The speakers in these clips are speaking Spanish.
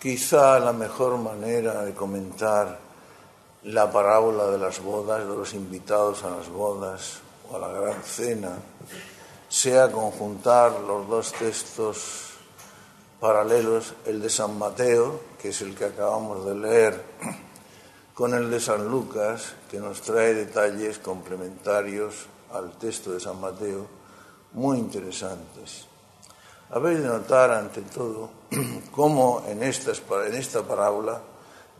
Quizá la mejor manera de comentar la parábola de las bodas, de los invitados a las bodas o a la gran cena, sea conjuntar los dos textos paralelos, el de San Mateo, que es el que acabamos de leer, con el de San Lucas, que nos trae detalles complementarios al texto de San Mateo, muy interesantes. Habéis de notar, ante todo, cómo en, en esta parábola,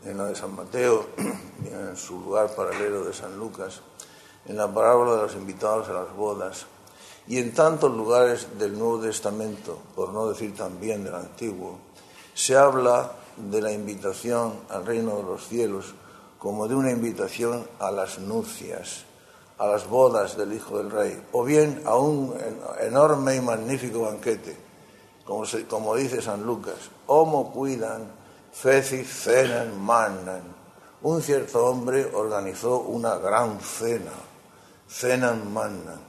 en la de San Mateo en su lugar paralelo de San Lucas, en la parábola de los invitados a las bodas, y en tantos lugares del Nuevo Testamento, por no decir también del Antiguo, se habla de la invitación al reino de los cielos como de una invitación a las nupcias, a las bodas del Hijo del Rey, o bien a un enorme y magnífico banquete como, dice San Lucas, homo cuidan, feci cenan manan. Un cierto hombre organizó una gran cena, cenan manan.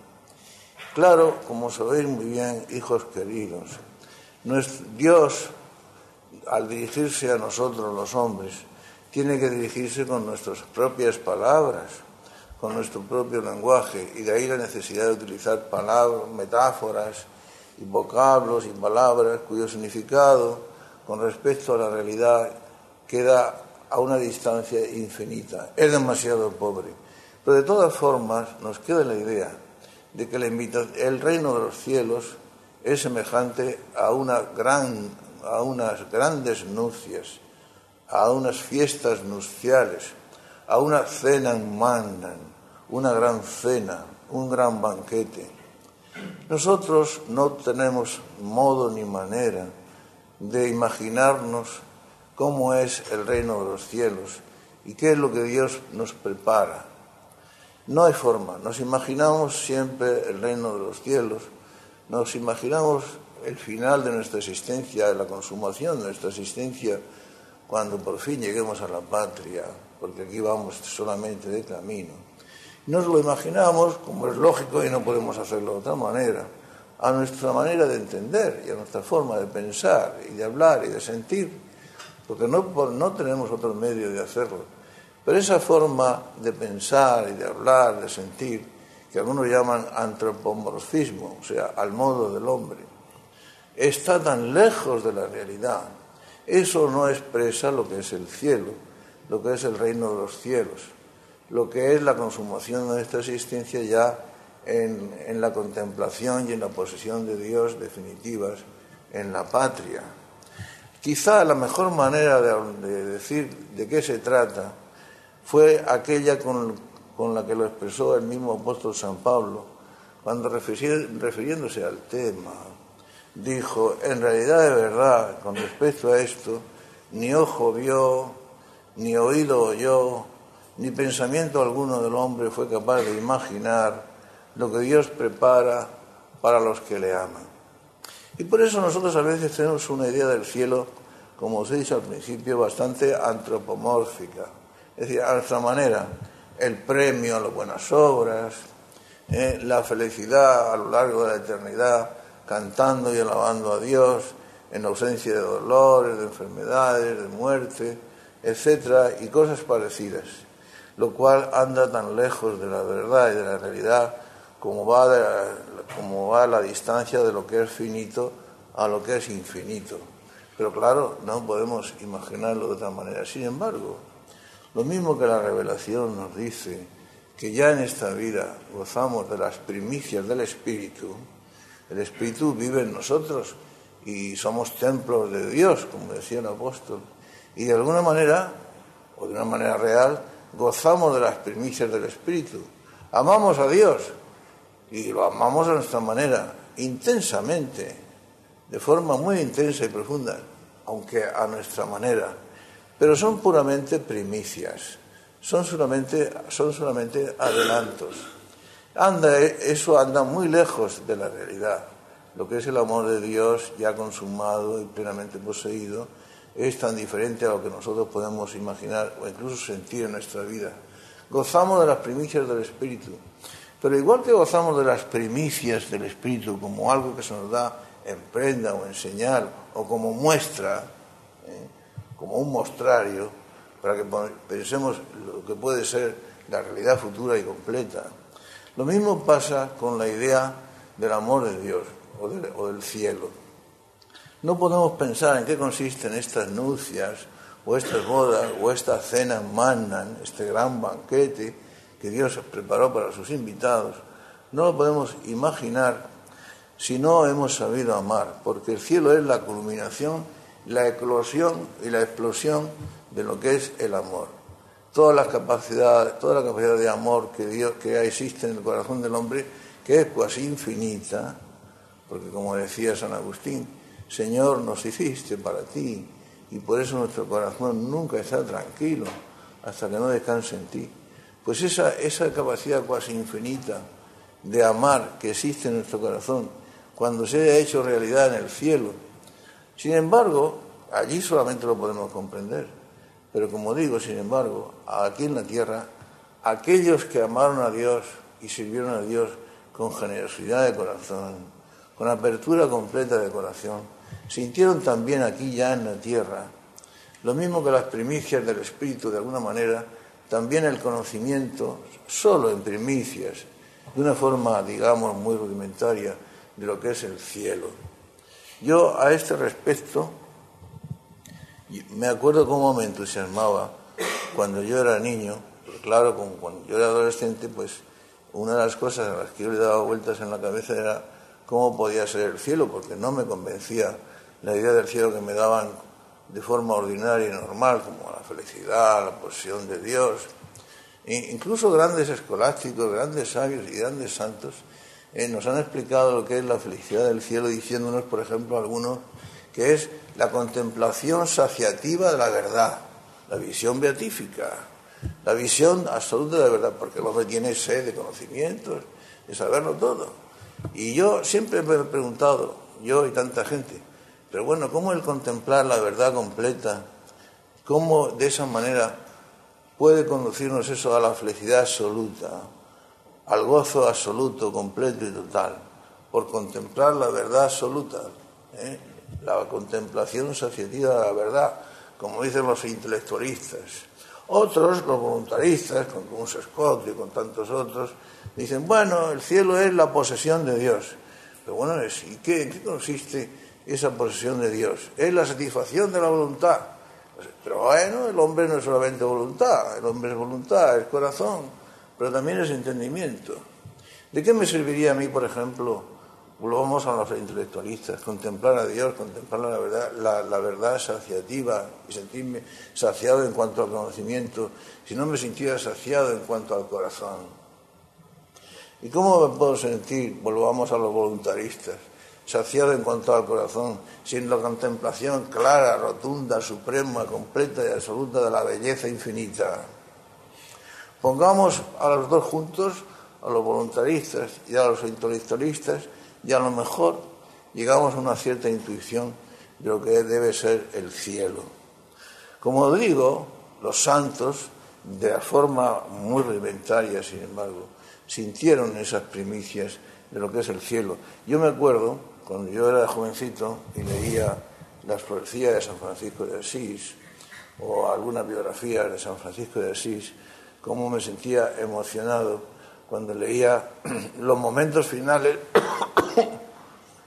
Claro, como sabéis muy bien, hijos queridos, nuestro Dios, al dirigirse a nosotros los hombres, tiene que dirigirse con nuestras propias palabras, con nuestro propio lenguaje, y de ahí la necesidad de utilizar palabras, metáforas, y vocablos y palabras cuyo significado con respecto a la realidad queda a una distancia infinita. Es demasiado pobre. Pero de todas formas nos queda la idea de que el reino de los cielos es semejante a, unas grandes nupcias, a unas fiestas nupciales, a una cena mandan, una gran cena, un gran banquete. Nosotros no tenemos modo ni manera de imaginarnos cómo es el reino de los cielos y qué es lo que Dios nos prepara. No hay forma, nos imaginamos siempre el reino de los cielos, nos imaginamos el final de nuestra existencia, la consumación de nuestra existencia, cuando por fin lleguemos a la patria, porque aquí vamos solamente de camino. Nos lo imaginamos, como es lógico y no podemos hacerlo de otra manera, a nuestra manera de entender y a nuestra forma de pensar y de hablar y de sentir, porque no, no tenemos otro medio de hacerlo. Pero esa forma de pensar y de hablar, de sentir, que algunos llaman antropomorfismo, o sea, al modo del hombre, está tan lejos de la realidad. Eso no expresa lo que es el cielo, lo que es el reino de los cielos lo que es la consumación de nuestra existencia ya en, la contemplación y en la posesión de Dios definitivas en la patria. Quizá la mejor manera de, decir de qué se trata fue aquella con, la que lo expresó el mismo apóstol San Pablo, cuando refiriéndose al tema, dijo, en realidad de verdad, con respecto a esto, ni ojo vio, ni oído oyó, ni pensamiento alguno del hombre fue capaz de imaginar lo que Dios prepara para los que le aman. Y por eso nosotros a veces tenemos una idea del cielo, como os he dicho al principio, bastante antropomórfica. Es decir, a nuestra manera, el premio a las buenas obras, eh, la felicidad a lo largo de la eternidad, cantando y alabando a Dios en ausencia de dolores, de enfermedades, de muerte, etcétera, y cosas parecidas lo cual anda tan lejos de la verdad y de la realidad como va, como va la distancia de lo que es finito a lo que es infinito. Pero claro, no podemos imaginarlo de otra manera. Sin embargo, lo mismo que la revelación nos dice que ya en esta vida gozamos de las primicias del Espíritu, el Espíritu vive en nosotros y somos templos de Dios, como decía el apóstol, y de alguna manera, o de una manera real, gozamos de las primicias del Espíritu. Amamos a Dios y lo amamos a nuestra manera, intensamente, de forma muy intensa y profunda, aunque a nuestra manera. Pero son puramente primicias, son solamente, son solamente adelantos. Anda, eso anda muy lejos de la realidad. Lo que es el amor de Dios ya consumado y plenamente poseído es tan diferente a lo que nosotros podemos imaginar o incluso sentir en nuestra vida. Gozamos de las primicias del Espíritu, pero igual que gozamos de las primicias del Espíritu como algo que se nos da en prenda o en señal o como muestra, ¿eh? como un mostrario para que pensemos lo que puede ser la realidad futura y completa. Lo mismo pasa con la idea del amor de Dios o del, cielo. No podemos pensar en qué consisten estas nupcias o estas bodas o esta cena mannan, este gran banquete que Dios preparó para sus invitados. No lo podemos imaginar si no hemos sabido amar, porque el cielo es la culminación, la eclosión y la explosión de lo que es el amor. Toda la capacidad, toda la capacidad de amor que Dios que existe en el corazón del hombre, que es casi infinita, porque como decía San Agustín, Señor, nos hiciste para ti, y por eso nuestro corazón nunca está tranquilo hasta que no descanse en ti. Pues esa, capacidad casi infinita de amar que existe en nuestro corazón, cuando se haya hecho realidad en el cielo, sin embargo, allí solamente lo podemos comprender. Pero como digo, sin embargo, aquí en la tierra, aquellos que amaron a Dios y sirvieron a Dios con generosidad de corazón, con apertura completa de corazón, sintieron también aquí ya en la tierra, lo mismo que las primicias del Espíritu de alguna manera, también el conocimiento, solo en primicias, de una forma, digamos, muy rudimentaria, de lo que es el cielo. Yo a este respecto me acuerdo cómo me entusiasmaba cuando yo era niño, claro, cuando yo era adolescente, pues una de las cosas a las que yo le daba vueltas en la cabeza era cómo podía ser el cielo, porque no me convencía la idea del cielo que me daban de forma ordinaria y normal, como la felicidad, la posesión de Dios. E incluso grandes escolásticos, grandes sabios y grandes santos eh, nos han explicado lo que es la felicidad del cielo, diciéndonos, por ejemplo, algunos, que es la contemplación saciativa de la verdad, la visión beatífica, la visión absoluta de la verdad, porque el hombre tiene sed de conocimientos, de saberlo todo. Y yo siempre me he preguntado, yo y tanta gente, pero bueno, ¿cómo el contemplar la verdad completa, cómo de esa manera puede conducirnos eso a la felicidad absoluta, al gozo absoluto, completo y total, por contemplar la verdad absoluta? ¿eh? la contemplación saciativa de la verdad, como dicen los intelectualistas. Otros, los voluntaristas, con Scott y con tantos otros, dicen, bueno, el cielo es la posesión de Dios. Pero bueno, ¿y qué, en qué consiste esa posesión de Dios? Es la satisfacción de la voluntad. Pero bueno, el hombre no es solamente voluntad, el hombre es voluntad, es corazón, pero también es entendimiento. ¿De qué me serviría a mí, por ejemplo, Volvamos a los intelectualistas, contemplar a Dios, contemplar la verdad, la, verdad saciativa y sentirme saciado en cuanto al conocimiento, si no me sintiera saciado en cuanto al corazón. ¿Y cómo me puedo sentir, volvamos a los voluntaristas, saciado en cuanto al corazón, sin la contemplación clara, rotunda, suprema, completa y absoluta de la belleza infinita? Pongamos a los dos juntos, a los voluntaristas y a los intelectualistas, y a lo mejor llegamos a una cierta intuición de lo que debe ser el cielo. Como digo, los santos, de la forma muy rudimentaria, sin embargo, sintieron esas primicias de lo que es el cielo. Yo me acuerdo, cuando yo era jovencito y leía las profecías de San Francisco de Asís o alguna biografía de San Francisco de Asís, cómo me sentía emocionado cuando leía los momentos finales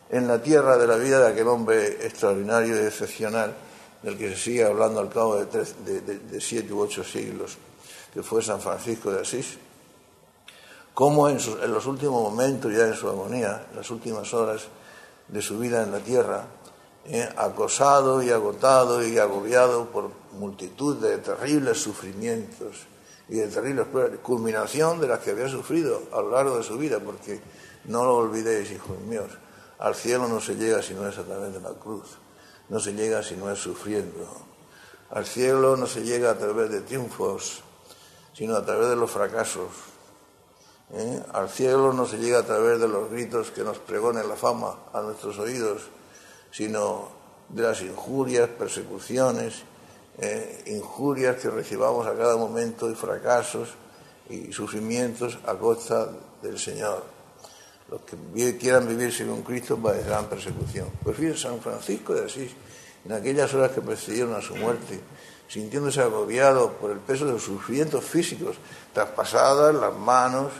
en la tierra de la vida de aquel hombre extraordinario y excepcional, del que se sigue hablando al cabo de, siete u ocho siglos, que fue San Francisco de Asís, cómo en, los últimos momentos, ya en su agonía, las últimas horas de su vida en la tierra, eh, acosado y agotado y agobiado por multitud de terribles sufrimientos y de terribles culminación de las que había sufrido a lo largo de su vida, porque no lo olvidéis, hijos míos, al cielo no se llega si no es a través de la cruz, no se llega si no es sufriendo. Al cielo no se llega a través de triunfos, sino a través de los fracasos. ¿Eh? Al cielo no se llega a través de los gritos que nos pregone la fama a nuestros oídos, sino de las injurias, persecuciones, ¿eh? injurias que recibamos a cada momento y fracasos y sufrimientos a costa del Señor. Los que quieran vivir según Cristo padecerán persecución. Pues fíjense, San Francisco de Asís en aquellas horas que precedieron a su muerte, sintiéndose agobiado por el peso de los sufrimientos físicos, traspasadas las manos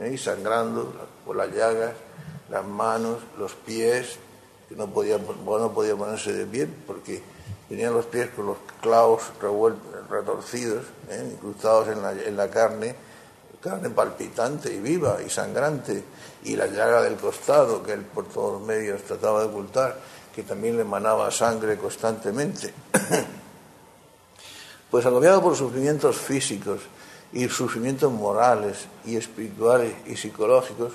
¿eh? y sangrando por las llagas, las manos, los pies, que no podía, no podía ponerse de pie porque tenían los pies con los clavos retorcidos, ¿eh? incrustados en la, en la carne, carne palpitante y viva y sangrante, y la llaga del costado que él por todos los medios trataba de ocultar, que también le emanaba sangre constantemente. pues agobiado por sufrimientos físicos y sufrimientos morales y espirituales y psicológicos,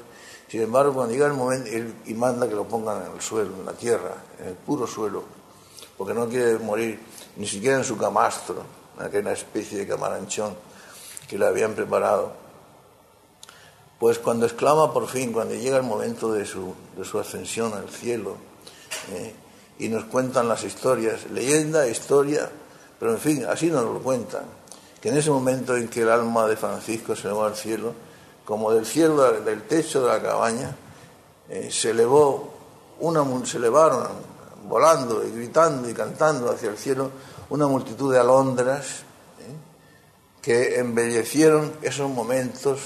sin embargo, cuando llega el momento, él y manda que lo pongan en el suelo, en la tierra, en el puro suelo, porque no quiere morir ni siquiera en su camastro, en aquella especie de camaranchón que le habían preparado. Pues cuando exclama por fin, cuando llega el momento de su, de su ascensión al cielo, ¿eh? y nos cuentan las historias, leyenda, historia, pero en fin, así nos lo cuentan, que en ese momento en que el alma de Francisco se elevó al cielo, como del cielo, del techo de la cabaña, eh, se elevó, una, se elevaron volando y gritando y cantando hacia el cielo una multitud de alondras ¿eh? que embellecieron esos momentos,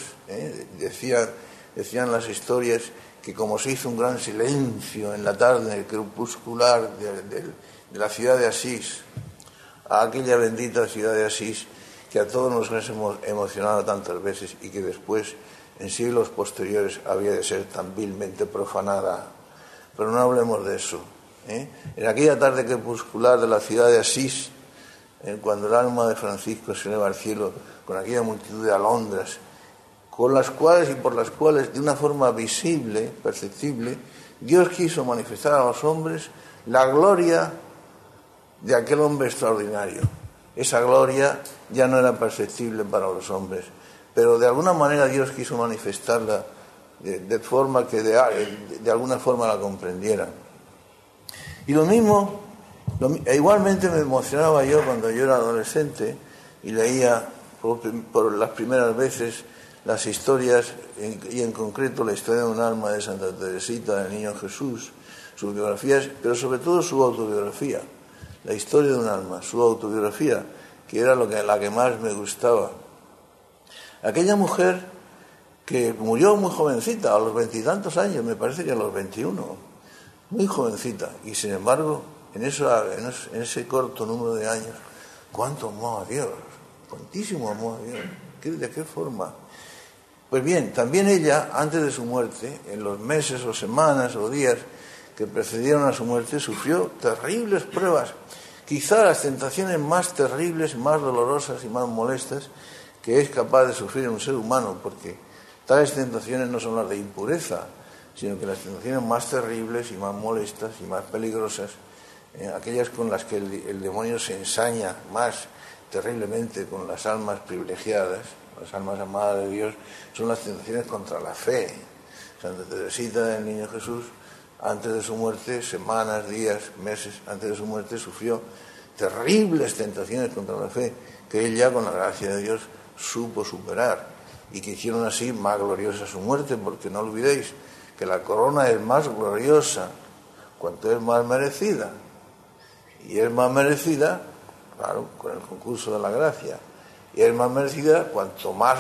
decían, decían las historias, que como se hizo un gran silencio en la tarde, en el crepuscular de, la ciudad de Asís, a aquella bendita ciudad de Asís, que a todos nos hemos emocionado tantas veces y que después, en siglos posteriores, había de ser tan vilmente profanada. Pero no hablemos de eso. ¿eh? En aquella tarde crepuscular de la ciudad de Asís, ¿eh? cuando el alma de Francisco se eleva al cielo con aquella multitud de alondras, con las cuales y por las cuales, de una forma visible, perceptible, Dios quiso manifestar a los hombres la gloria de aquel hombre extraordinario. Esa gloria ya no era perceptible para los hombres, pero de alguna manera Dios quiso manifestarla de, forma que de, de, alguna forma la comprendieran. Y lo mismo, e igualmente me emocionaba yo cuando yo era adolescente y leía por las primeras veces las historias, y en concreto la historia de un alma de Santa Teresita, del Niño Jesús, sus biografías, pero sobre todo su autobiografía, la historia de un alma, su autobiografía, que era lo que, la que más me gustaba. Aquella mujer que murió muy jovencita, a los veintitantos años, me parece que a los veintiuno, muy jovencita, y sin embargo, en, eso, en ese corto número de años, cuánto amó a Dios, cuantísimo amó a Dios, ¿de qué forma? Pues bien, también ella, antes de su muerte, en los meses o semanas o días que precedieron a su muerte, sufrió terribles pruebas, quizá las tentaciones más terribles, más dolorosas y más molestas que es capaz de sufrir un ser humano, porque tales tentaciones no son las de impureza, sino que las tentaciones más terribles y más molestas y más peligrosas, eh, aquellas con las que el demonio se ensaña más terriblemente con las almas privilegiadas, las almas amadas de Dios, son las tentaciones contra la fe. Santa Teresita del Niño Jesús, antes de su muerte, semanas, días, meses antes de su muerte, sufrió terribles tentaciones contra la fe que ella, con la gracia de Dios, supo superar y que hicieron así más gloriosa su muerte, porque no olvidéis que la corona es más gloriosa cuanto es más merecida. Y es más merecida, claro, con el concurso de la gracia y es más merecida cuanto más,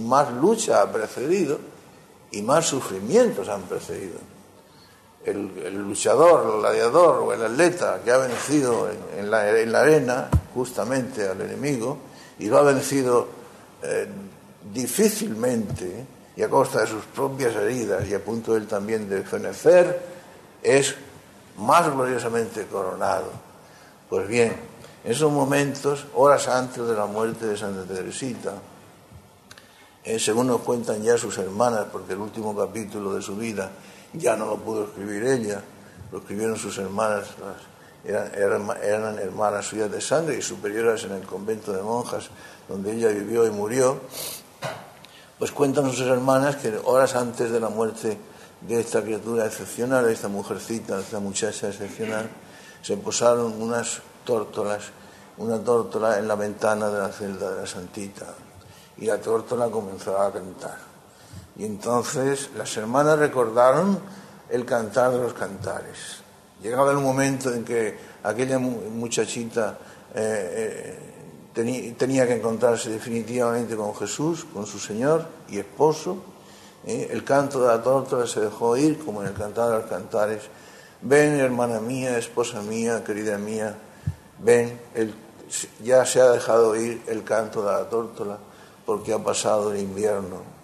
más lucha ha precedido y más sufrimientos han precedido. El, luchador, el gladiador o el atleta que ha vencido en, la, arena justamente al enemigo y lo ha vencido eh, difícilmente y a costa de sus propias heridas y a punto él también de fenecer, es más gloriosamente coronado. Pues bien, en esos momentos, horas antes de la muerte de Santa Teresita, según nos cuentan ya sus hermanas, porque el último capítulo de su vida ya no lo pudo escribir ella, lo escribieron sus hermanas, eran, hermanas suyas de sangre y superiores en el convento de monjas donde ella vivió y murió, pues cuentan sus hermanas que horas antes de la muerte de esta criatura excepcional, de esta mujercita, de esta muchacha excepcional, se posaron unas tórtolas, una tórtola en la ventana de la celda de la Santita. Y la tórtola comenzó a cantar. Y entonces las hermanas recordaron el cantar de los cantares. Llegaba el momento en que aquella muchachita eh, eh, tenía que encontrarse definitivamente con Jesús, con su Señor y esposo. ¿eh? El canto de la tórtola se dejó oír como en el cantar de los cantares. Ven, hermana mía, esposa mía, querida mía, ven, ya se ha dejado oír el canto de la tórtola porque ha pasado el invierno.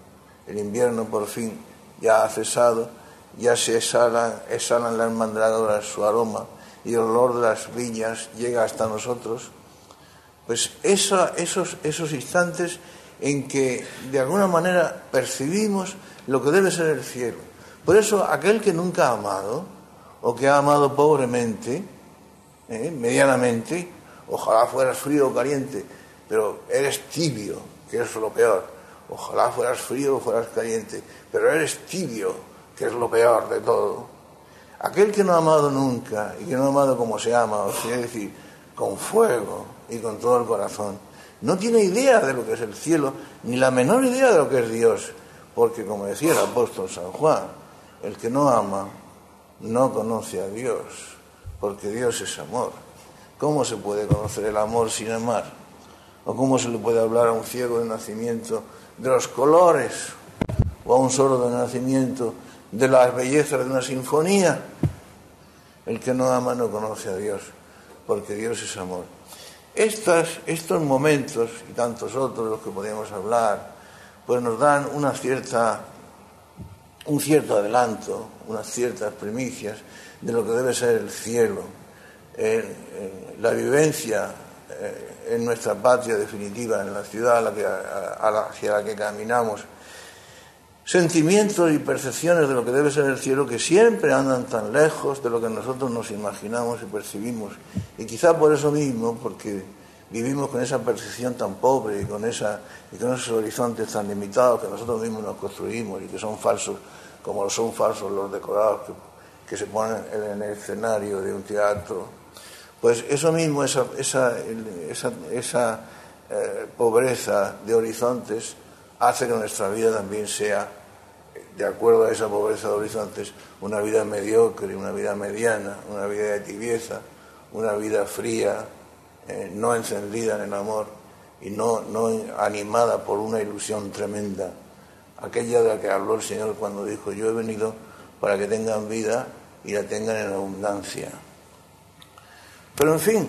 El invierno por fin ya ha cesado, ya se exhalan, exhalan las mandragoras su aroma y el olor de las viñas llega hasta nosotros. Pues esos, esos instantes en que de alguna manera percibimos lo que debe ser el cielo. Por eso aquel que nunca ha amado, o que ha amado pobremente, ¿eh? medianamente, ojalá fueras frío o caliente, pero eres tibio, que es lo peor. Ojalá fueras frío o fueras caliente, pero eres tibio, que es lo peor de todo. Aquel que no ha amado nunca y que no ha amado como se ama, o sea, es decir, con fuego y con todo el corazón, no tiene idea de lo que es el cielo, ni la menor idea de lo que es Dios, porque como decía el apóstol San Juan, el que no ama no conoce a Dios, porque Dios es amor. ¿Cómo se puede conocer el amor sin amar? ¿O cómo se le puede hablar a un ciego de nacimiento de los colores? ¿O a un sordo de nacimiento de las bellezas de una sinfonía? El que no ama no conoce a Dios, porque Dios es amor. estos momentos y tantos otros los que podemos hablar, pues nos dan una cierta, un cierto adelanto, unas ciertas primicias de lo que debe ser el cielo, la vivencia en nuestra patria definitiva, en la ciudad hacia la que caminamos, sentimientos y percepciones de lo que debe ser el cielo que siempre andan tan lejos de lo que nosotros nos imaginamos y percibimos. Y quizá por eso mismo, porque vivimos con esa percepción tan pobre y con, esa, y con esos horizontes tan limitados que nosotros mismos nos construimos y que son falsos, como son falsos los decorados que, se ponen en el escenario de un teatro. Pues eso mismo, esa, eh, pobreza de horizontes, hace que nuestra vida también sea, de acuerdo a esa pobreza de horizontes, una vida mediocre, una vida mediana, una vida de tibieza, una vida fría, eh, no encendida en el amor y no, no animada por una ilusión tremenda, aquella de la que habló el Señor cuando dijo, yo he venido para que tengan vida y la tengan en abundancia. Pero en fin,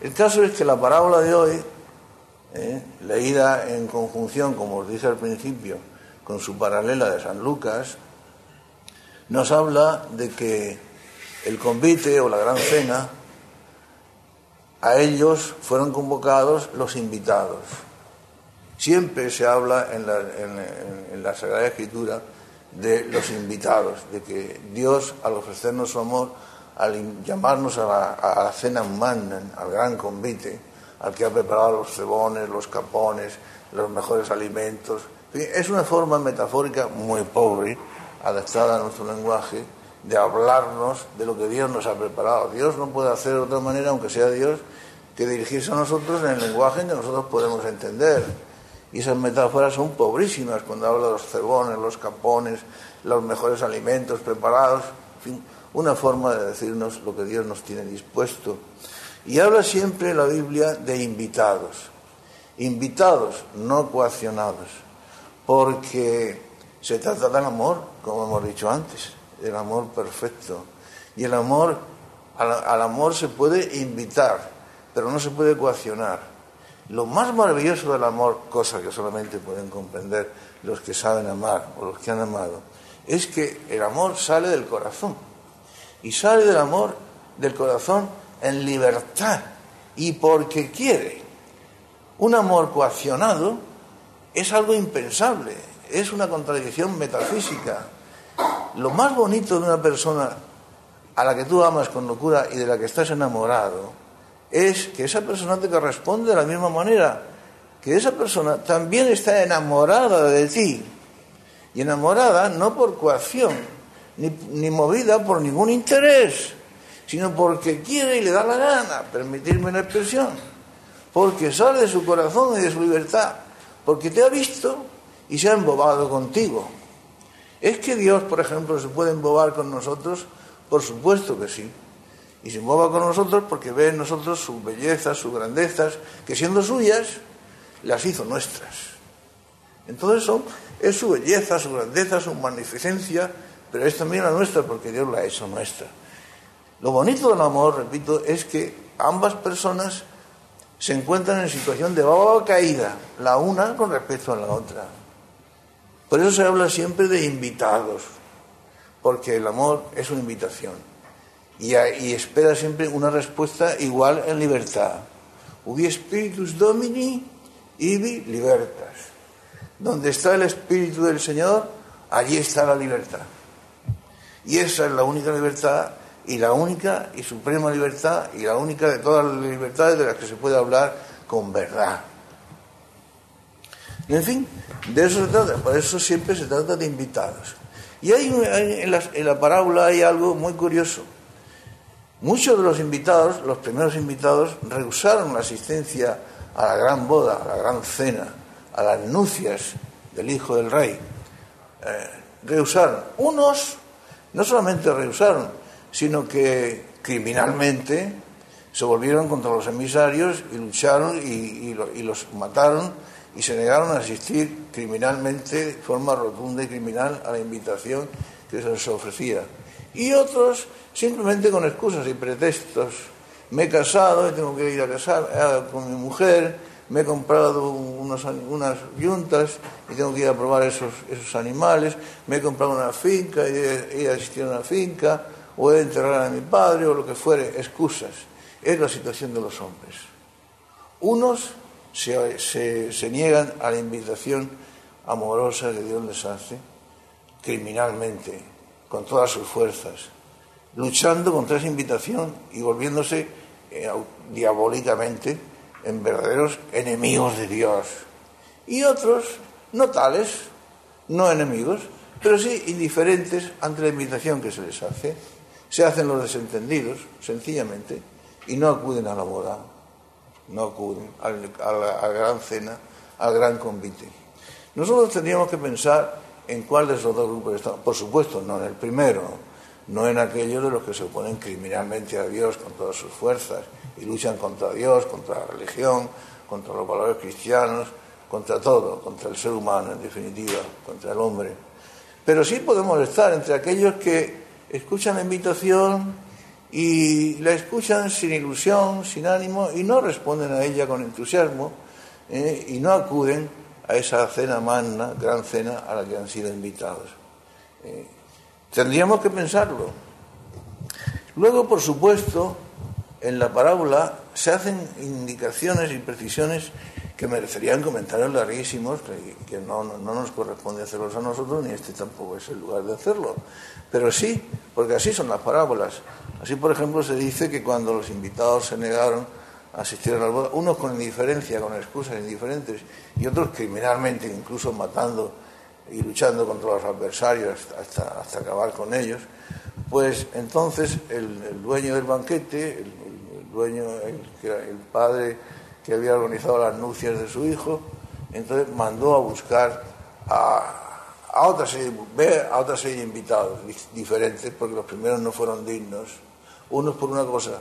el caso es que la parábola de hoy, eh, leída en conjunción, como os dije al principio, con su paralela de San Lucas, nos habla de que el convite o la gran cena a ellos fueron convocados los invitados. Siempre se habla en la, Sagrada Escritura de los invitados, de que Dios, al ofrecernos su amor, al llamarnos a la, cena humana, al gran convite, al que ha preparado los cebones, los capones, los mejores alimentos. Es una forma metafórica muy pobre, adaptada a nuestro lenguaje, de hablarnos de lo que Dios nos ha preparado. Dios no puede hacer de otra manera, aunque sea Dios, que dirigirse a nosotros en el lenguaje en que nosotros podemos entender. Y esas metáforas son pobrísimas cuando habla de los cebones, los capones, los mejores alimentos preparados, una forma de decirnos lo que Dios nos tiene dispuesto. Y habla siempre la Biblia de invitados, invitados, no coaccionados, porque se trata del amor, como hemos dicho antes, el amor perfecto. Y el amor, al, amor se puede invitar, pero no se puede coaccionar. Lo más maravilloso del amor, cosa que solamente pueden comprender los que saben amar o los que han amado, es que el amor sale del corazón. Y sale del amor del corazón en libertad y porque quiere. Un amor coaccionado es algo impensable, es una contradicción metafísica. Lo más bonito de una persona a la que tú amas con locura y de la que estás enamorado es que esa persona te corresponde de la misma manera, que esa persona también está enamorada de ti. Y enamorada no por coacción, ni, ni movida por ningún interés, sino porque quiere y le da la gana, permitirme una expresión, porque sale de su corazón y de su libertad, porque te ha visto y se ha embobado contigo. ¿Es que Dios, por ejemplo, se puede embobar con nosotros? Por supuesto que sí. y se mueva con nosotros porque ve en nosotros sus bellezas, sus grandezas, que siendo suyas, las hizo nuestras. Entonces son, es su belleza, su grandeza, su magnificencia, pero es también la nuestra porque Dios la ha hecho nuestra. Lo bonito del amor, repito, es que ambas personas se encuentran en situación de baba caída, la una con respecto a la otra. Por eso se habla siempre de invitados, porque el amor es una invitación y, espera siempre una respuesta igual en libertad. Ubi spiritus domini, ibi libertas. Donde está el espíritu del Señor, allí está la libertad. Y esa es la única libertad y la única y suprema libertad y la única de todas las libertades de las que se puede hablar con verdad. En fin, de eso se trata, por eso siempre se trata de invitados. Y hay, en, la, en la parábola hay algo muy curioso. Muchos de los invitados, los primeros invitados, rehusaron la asistencia a la gran boda, a la gran cena, a las nupcias del hijo del rey. Eh, rehusaron. Unos no solamente rehusaron, sino que criminalmente se volvieron contra los emisarios y lucharon y, los mataron y se negaron a asistir criminalmente, de forma rotunda y criminal, a la invitación que se les ofrecía. Y otros simplemente con excusas y pretextos. Me he casado tengo que ir a casar con mi mujer, me he comprado unas yuntas y tengo que ir a probar esos, esos animales, me he comprado una finca y he, asistido a una finca, o he de enterrar a mi padre o lo que fuere, excusas. Es la situación de los hombres. Unos se, se, niegan a la invitación amorosa que Dios les hace, criminalmente, con todas sus fuerzas, luchando contra esa invitación y volviéndose eh, diabólicamente en verdaderos enemigos de Dios. Y otros, no tales, no enemigos, pero sí indiferentes ante la invitación que se les hace se hacen los desentendidos, sencillamente, y no acuden a la boda, no acuden a la, gran cena, al gran convite. Nosotros tendríamos que pensar en cuál de esos dos grupos estamos. Por supuesto, no en el primero, no en aquellos de los que se oponen criminalmente a Dios con todas sus fuerzas y luchan contra Dios, contra la religión, contra los valores cristianos, contra todo, contra el ser humano en definitiva, contra el hombre. Pero sí podemos estar entre aquellos que escuchan la invitación y la escuchan sin ilusión, sin ánimo y no responden a ella con entusiasmo eh, y no acuden a esa cena magna, gran cena a la que han sido invitados. Eh, tendríamos que pensarlo. Luego, por supuesto, en la parábola se hacen indicaciones y precisiones que merecerían comentarios larguísimos, que, no, no, nos corresponde hacerlos a nosotros, ni este tampoco es el lugar de hacerlo. Pero sí, porque así son las parábolas. Así, por ejemplo, se dice que cuando los invitados se negaron a asistir a las bodas, unos con indiferencia, con excusas indiferentes, y otros criminalmente, incluso matando y luchando contra los adversarios hasta, hasta acabar con ellos, pues entonces el, dueño del banquete, el, dueño, el, el padre que había organizado las nupcias de su hijo, entonces mandó a buscar a, a otra serie, a otra serie de invitados diferentes, porque los primeros no fueron dignos, unos por una cosa,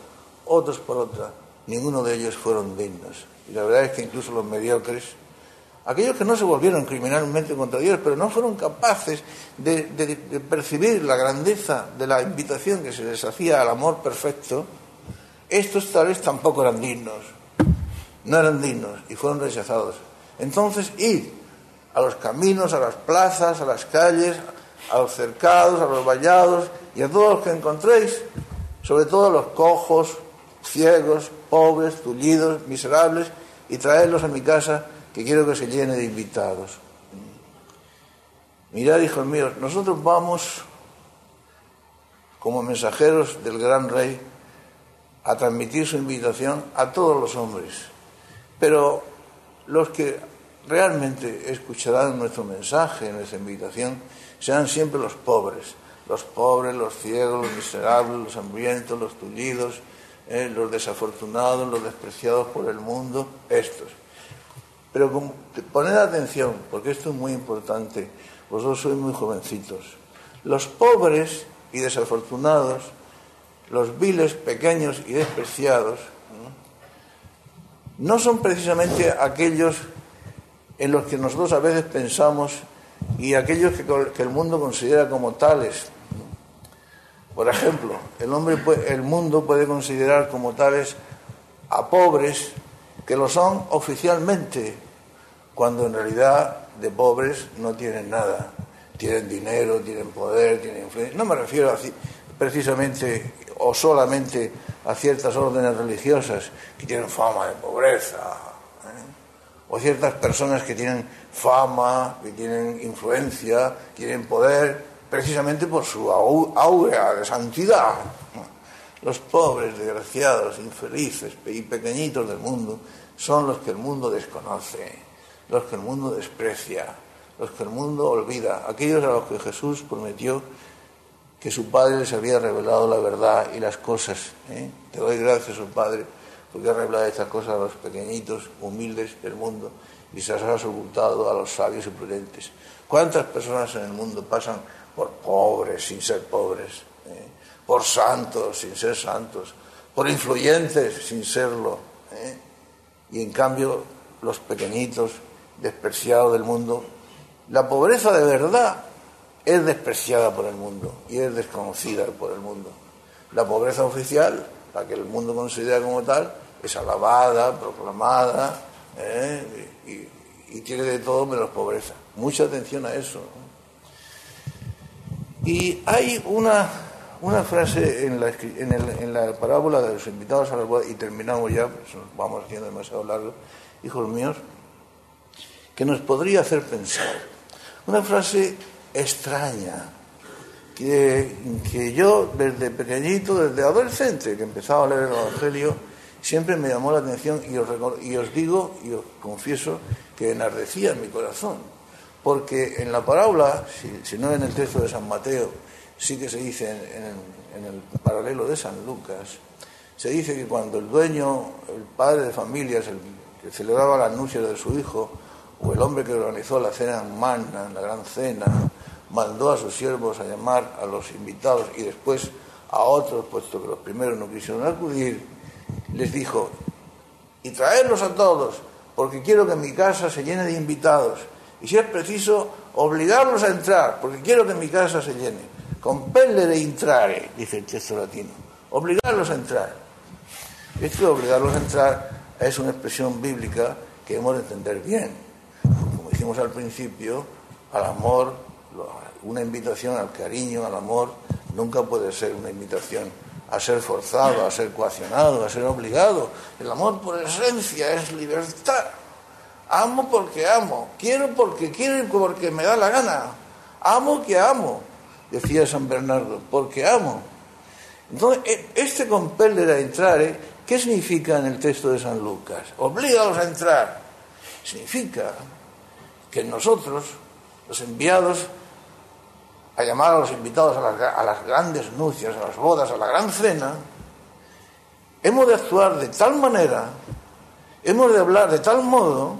otros por otra, ninguno de ellos fueron dignos. Y la verdad es que incluso los mediocres, aquellos que no se volvieron criminalmente contra Dios, pero no fueron capaces de, de percibir la grandeza de la invitación que se les hacía al amor perfecto, estos tales tampoco eran dignos no eran dignos y fueron rechazados. Entonces, id a los caminos, a las plazas, a las calles, a los cercados, a los vallados y a todos los que encontréis, sobre todo a los cojos, ciegos, pobres, tullidos, miserables, y traedlos a mi casa, que quiero que se llene de invitados. Mirad, hijos míos, nosotros vamos como mensajeros del gran rey a transmitir su invitación a todos los hombres pero los que realmente escucharán nuestro mensaje, nuestra invitación, serán siempre los pobres, los pobres, los ciegos, los miserables, los hambrientos, los tullidos, eh, los desafortunados, los despreciados por el mundo, estos. Pero poned atención, porque esto es muy importante, vosotros sois muy jovencitos. Los pobres y desafortunados los viles, pequeños y despreciados, no son precisamente aquellos en los que nosotros a veces pensamos y aquellos que, el mundo considera como tales. Por ejemplo, el, hombre el mundo puede considerar como tales a pobres que lo son oficialmente, cuando en realidad de pobres no tienen nada. Tienen dinero, tienen poder, tienen influencia. No me refiero a, precisamente o solamente a ciertas órdenes religiosas que tienen fama de pobreza, ¿eh? o ciertas personas que tienen fama, que tienen influencia, tienen poder, precisamente por su aura de santidad. Los pobres, desgraciados, infelices y pequeñitos del mundo son los que el mundo desconoce, los que el mundo desprecia, los que el mundo olvida, aquellos a los que Jesús prometió que su Padre les había revelado la verdad y las cosas. ¿eh? Te doy gracias, oh Padre, porque has revelado estas cosas a los pequeñitos, humildes del mundo y se las has ocultado a los sabios y prudentes. ¿Cuántas personas en el mundo pasan por pobres sin ser pobres? ¿eh? Por santos sin ser santos, por influyentes sin serlo. ¿eh? Y en cambio, los pequeñitos, despreciados del mundo, la pobreza de verdad es despreciada por el mundo y es desconocida por el mundo. La pobreza oficial, la que el mundo considera como tal, es alabada, proclamada ¿eh? y, tiene de todo menos pobreza. Mucha atención a eso. Y hay una, una frase en la, en, la, parábola de los invitados a la boda, y terminamos ya, pues vamos haciendo demasiado largo, hijos míos, que nos podría hacer pensar. Una frase extraña, que, yo desde pequeñito, desde adolescente, que empezaba a leer el Evangelio, siempre me llamó la atención y os, y os digo y os confieso que enardecía en mi corazón. Porque en la parábola, si, no en el texto de San Mateo, sí que se dice en, el paralelo de San Lucas, se dice que cuando el dueño, el padre de familias, el que celebraba la anuncia de su hijo, o el hombre que organizó la cena en Manna, la gran cena, mandó a sus siervos a llamar a los invitados y después a otros, puesto que los primeros no quisieron acudir, les dijo, y traerlos a todos, porque quiero que mi casa se llene de invitados, y si es preciso, obligarlos a entrar, porque quiero que mi casa se llene. Compellere intrare, dice el texto latino, obligarlos a entrar. Esto de obligarlos a entrar es una expresión bíblica que hemos de entender bien. Como dijimos al principio, al amor una invitación al cariño, al amor, nunca puede ser una invitación a ser forzado, a ser coaccionado, a ser obligado. El amor por esencia es libertad. Amo porque amo, quiero porque quiero y porque me da la gana. Amo que amo, decía San Bernardo, porque amo. Entonces, e, este compeller a entrar. ¿qué significa en el texto de San Lucas? Oblígalos a entrar. Significa que nosotros, los enviados, a llamar a los invitados a las, grandes nupcias, a las bodas, a la gran cena, hemos de actuar de tal manera, hemos de hablar de tal modo,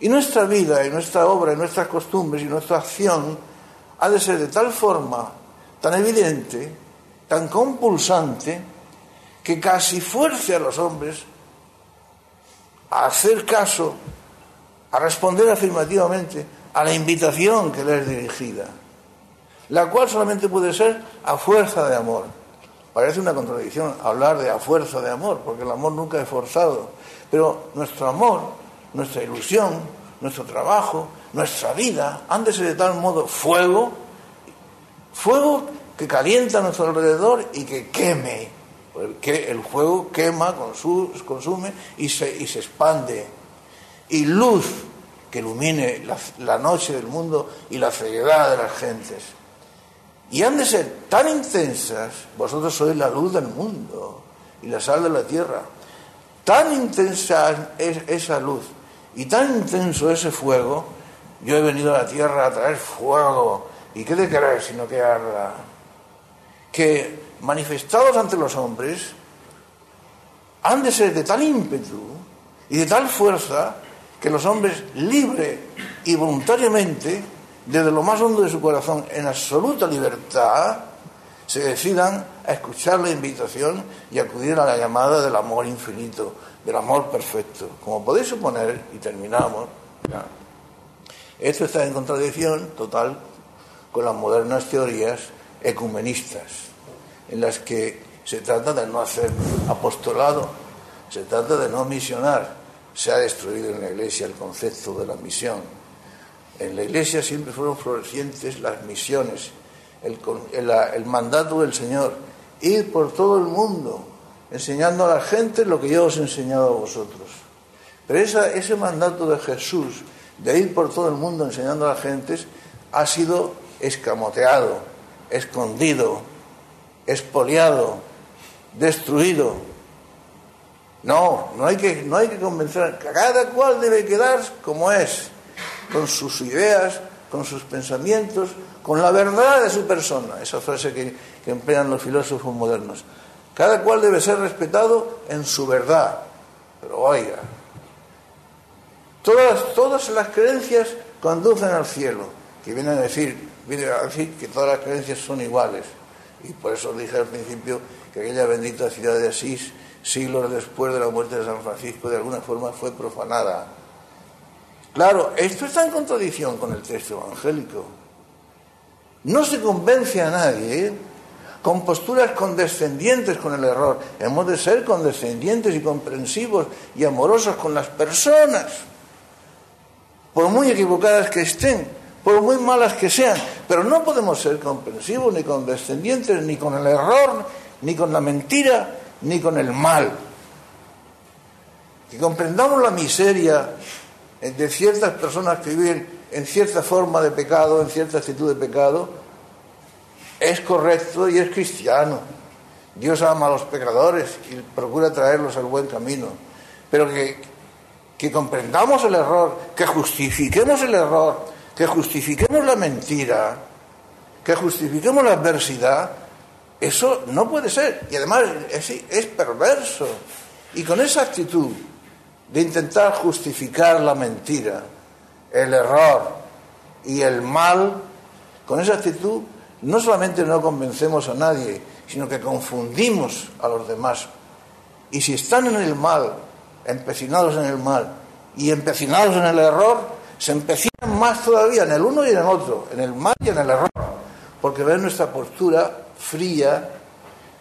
y nuestra vida, y nuestra obra, y nuestras costumbres, y nuestra acción ha de ser de tal forma, tan evidente, tan compulsante, que casi fuerce a los hombres a hacer caso, a responder afirmativamente a la invitación que les es dirigida la cual solamente puede ser a fuerza de amor. Parece una contradicción hablar de a fuerza de amor, porque el amor nunca es forzado. Pero nuestro amor, nuestra ilusión, nuestro trabajo, nuestra vida han de ser de tal modo fuego, fuego que calienta a nuestro alrededor y que queme. Porque el fuego quema, consume y se, y se expande. Y luz que ilumine la noche del mundo y la ceguedad de las gentes. Y han de ser tan intensas, vosotros sois la luz del mundo y la sal de la tierra. Tan intensa es esa luz y tan intenso ese fuego, yo he venido a la tierra a traer fuego. ¿Y qué de querer sino que arda? Que manifestados ante los hombres, han de ser de tal ímpetu y de tal fuerza que los hombres libre y voluntariamente desde lo más hondo de su corazón, en absoluta libertad, se decidan a escuchar la invitación y acudir a la llamada del amor infinito, del amor perfecto. Como podéis suponer, y terminamos, esto está en contradicción total con las modernas teorías ecumenistas, en las que se trata de no hacer apostolado, se trata de no misionar. Se ha destruido en la Iglesia el concepto de la misión. En la Iglesia siempre fueron florecientes las misiones, el, mandato del Señor, ir por todo el mundo, enseñando a la gente lo que yo os he enseñado a vosotros. Pero ese mandato de Jesús, de ir por todo el mundo enseñando a la gente, ha sido escamoteado, escondido, expoliado, destruido. No, no hay que, no hay que convencer. Cada cual debe quedar como es, con sus ideas, con sus pensamientos, con la verdad de su persona. Esa frase que, emplean los filósofos modernos. Cada cual debe ser respetado en su verdad. Pero oiga, todas, todas las creencias conducen al cielo, que viene a decir, viene a decir que todas las creencias son iguales. Y por eso dije al principio que aquella bendita ciudad de Asís, siglos después de la muerte de San Francisco, de alguna forma fue profanada. Claro, esto está en contradicción con el texto evangélico. No se convence a nadie ¿eh? con posturas condescendientes con el error. Hemos de ser condescendientes y comprensivos y amorosos con las personas, por muy equivocadas que estén por muy malas que sean, pero no podemos ser comprensivos ni condescendientes ni con el error, ni con la mentira, ni con el mal. Que comprendamos la miseria de ciertas personas que viven en cierta forma de pecado, en cierta actitud de pecado, es correcto y es cristiano. Dios ama a los pecadores y procura traerlos al buen camino. Pero que, que comprendamos el error, que justifiquemos el error, que justifiquemos la mentira, que justifiquemos la adversidad, eso no puede ser. Y además es, es perverso. Y con esa actitud de intentar justificar la mentira, el error y el mal, con esa actitud no solamente no convencemos a nadie, sino que confundimos a los demás. Y si están en el mal, empecinados en el mal y empecinados en el error, se empecinan más todavía en el uno y en el otro, en el mal y en el error, porque ven nuestra postura fría,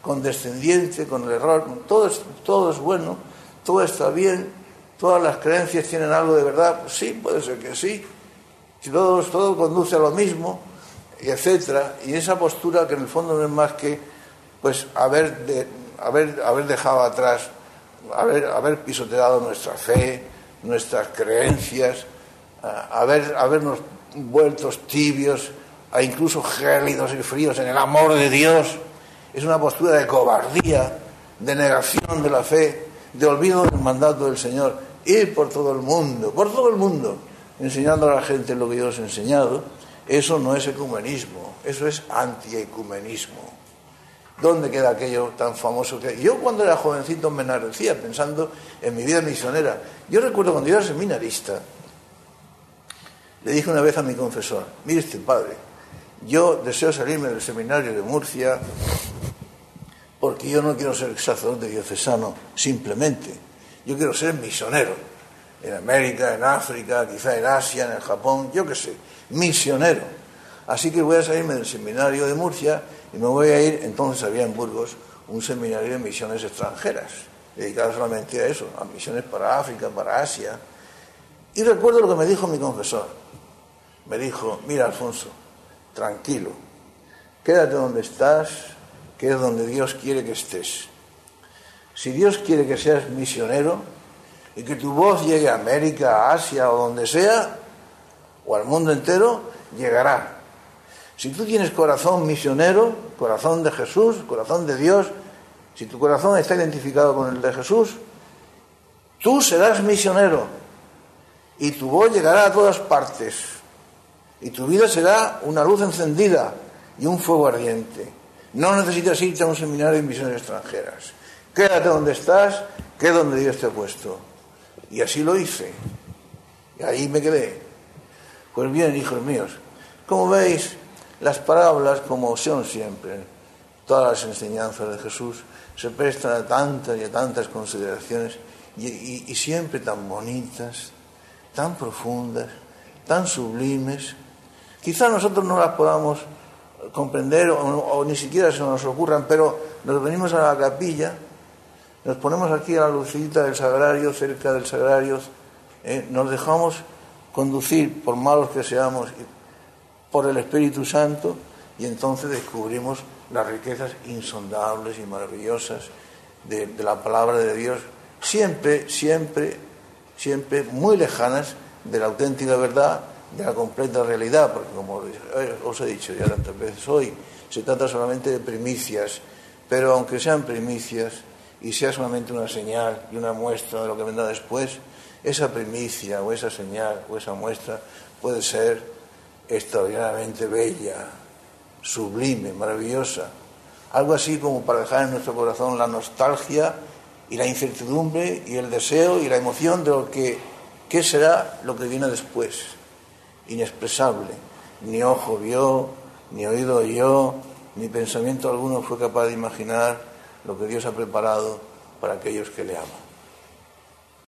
condescendiente con el error, todo es, todo es bueno, todo está bien, todas las creencias tienen algo de verdad, pues sí, puede ser que sí, si todo, todo conduce a lo mismo, etcétera, y esa postura que en el fondo no es más que pues haber, de, haber, haber dejado atrás, haber, haber pisoteado nuestra fe, nuestras creencias, haber, habernos vuelto tibios, a incluso gélidos y fríos en el amor de Dios, es una postura de cobardía, de negación de la fe, de olvido del mandato del Señor. Ir por todo el mundo, por todo el mundo, enseñando a la gente lo que Dios ha enseñado, eso no es ecumenismo, eso es antiecumenismo. ¿Dónde queda aquello tan famoso que yo cuando era jovencito me enardecía pensando en mi vida misionera? Yo recuerdo cuando yo era seminarista, le dije una vez a mi confesor, mire este padre, yo deseo salirme del seminario de Murcia porque yo no quiero ser sacerdote diocesano simplemente, yo quiero ser misionero en América, en África, quizá en Asia, en el Japón, yo qué sé, misionero. Así que voy a salirme del seminario de Murcia y me voy a ir, entonces había en Burgos un seminario de misiones extranjeras, dedicado solamente a eso, a misiones para África, para Asia. Y recuerdo lo que me dijo mi confesor me dijo, mira Alfonso, tranquilo, quédate donde estás, que es donde Dios quiere que estés. Si Dios quiere que seas misionero y que tu voz llegue a América, a Asia o donde sea, o al mundo entero, llegará. Si tú tienes corazón misionero, corazón de Jesús, corazón de Dios, si tu corazón está identificado con el de Jesús, tú serás misionero y tu voz llegará a todas partes. Y tu vida será una luz encendida y un fuego ardiente. No necesitas irte a un seminario de misiones extranjeras. Quédate donde estás, que es donde Dios te ha puesto. Y así lo hice. Y ahí me quedé. Pues bien, hijos míos, como veis, las parábolas, como son siempre, todas las enseñanzas de Jesús, se prestan a tantas y a tantas consideraciones y, siempre tan bonitas, tan profundas, tan sublimes. Quizá nosotros no las podamos comprender o, ni siquiera se nos ocurran, pero nos venimos a la capilla, nos ponemos aquí a la lucita del sagrario, cerca del sagrario, ¿eh? nos dejamos conducir, por malos que seamos, por el Espíritu Santo y entonces descubrimos las riquezas insondables y maravillosas de, la palabra de Dios, siempre, siempre, siempre muy lejanas de la auténtica verdad, de la completa realidad, porque como os he dicho ya tantas veces hoy, se trata solamente de primicias, pero aunque sean primicias y sea solamente una señal y una muestra de lo que vendrá después, esa primicia o esa señal o esa muestra puede ser extraordinariamente bella, sublime, maravillosa. Algo así como para dejar en nuestro corazón la nostalgia y la incertidumbre y el deseo y la emoción de lo que qué será lo que viene después. Inexpresable. Ni ojo vio, ni oído oyó, ni pensamiento alguno fue capaz de imaginar lo que Dios ha preparado para aquellos que le aman.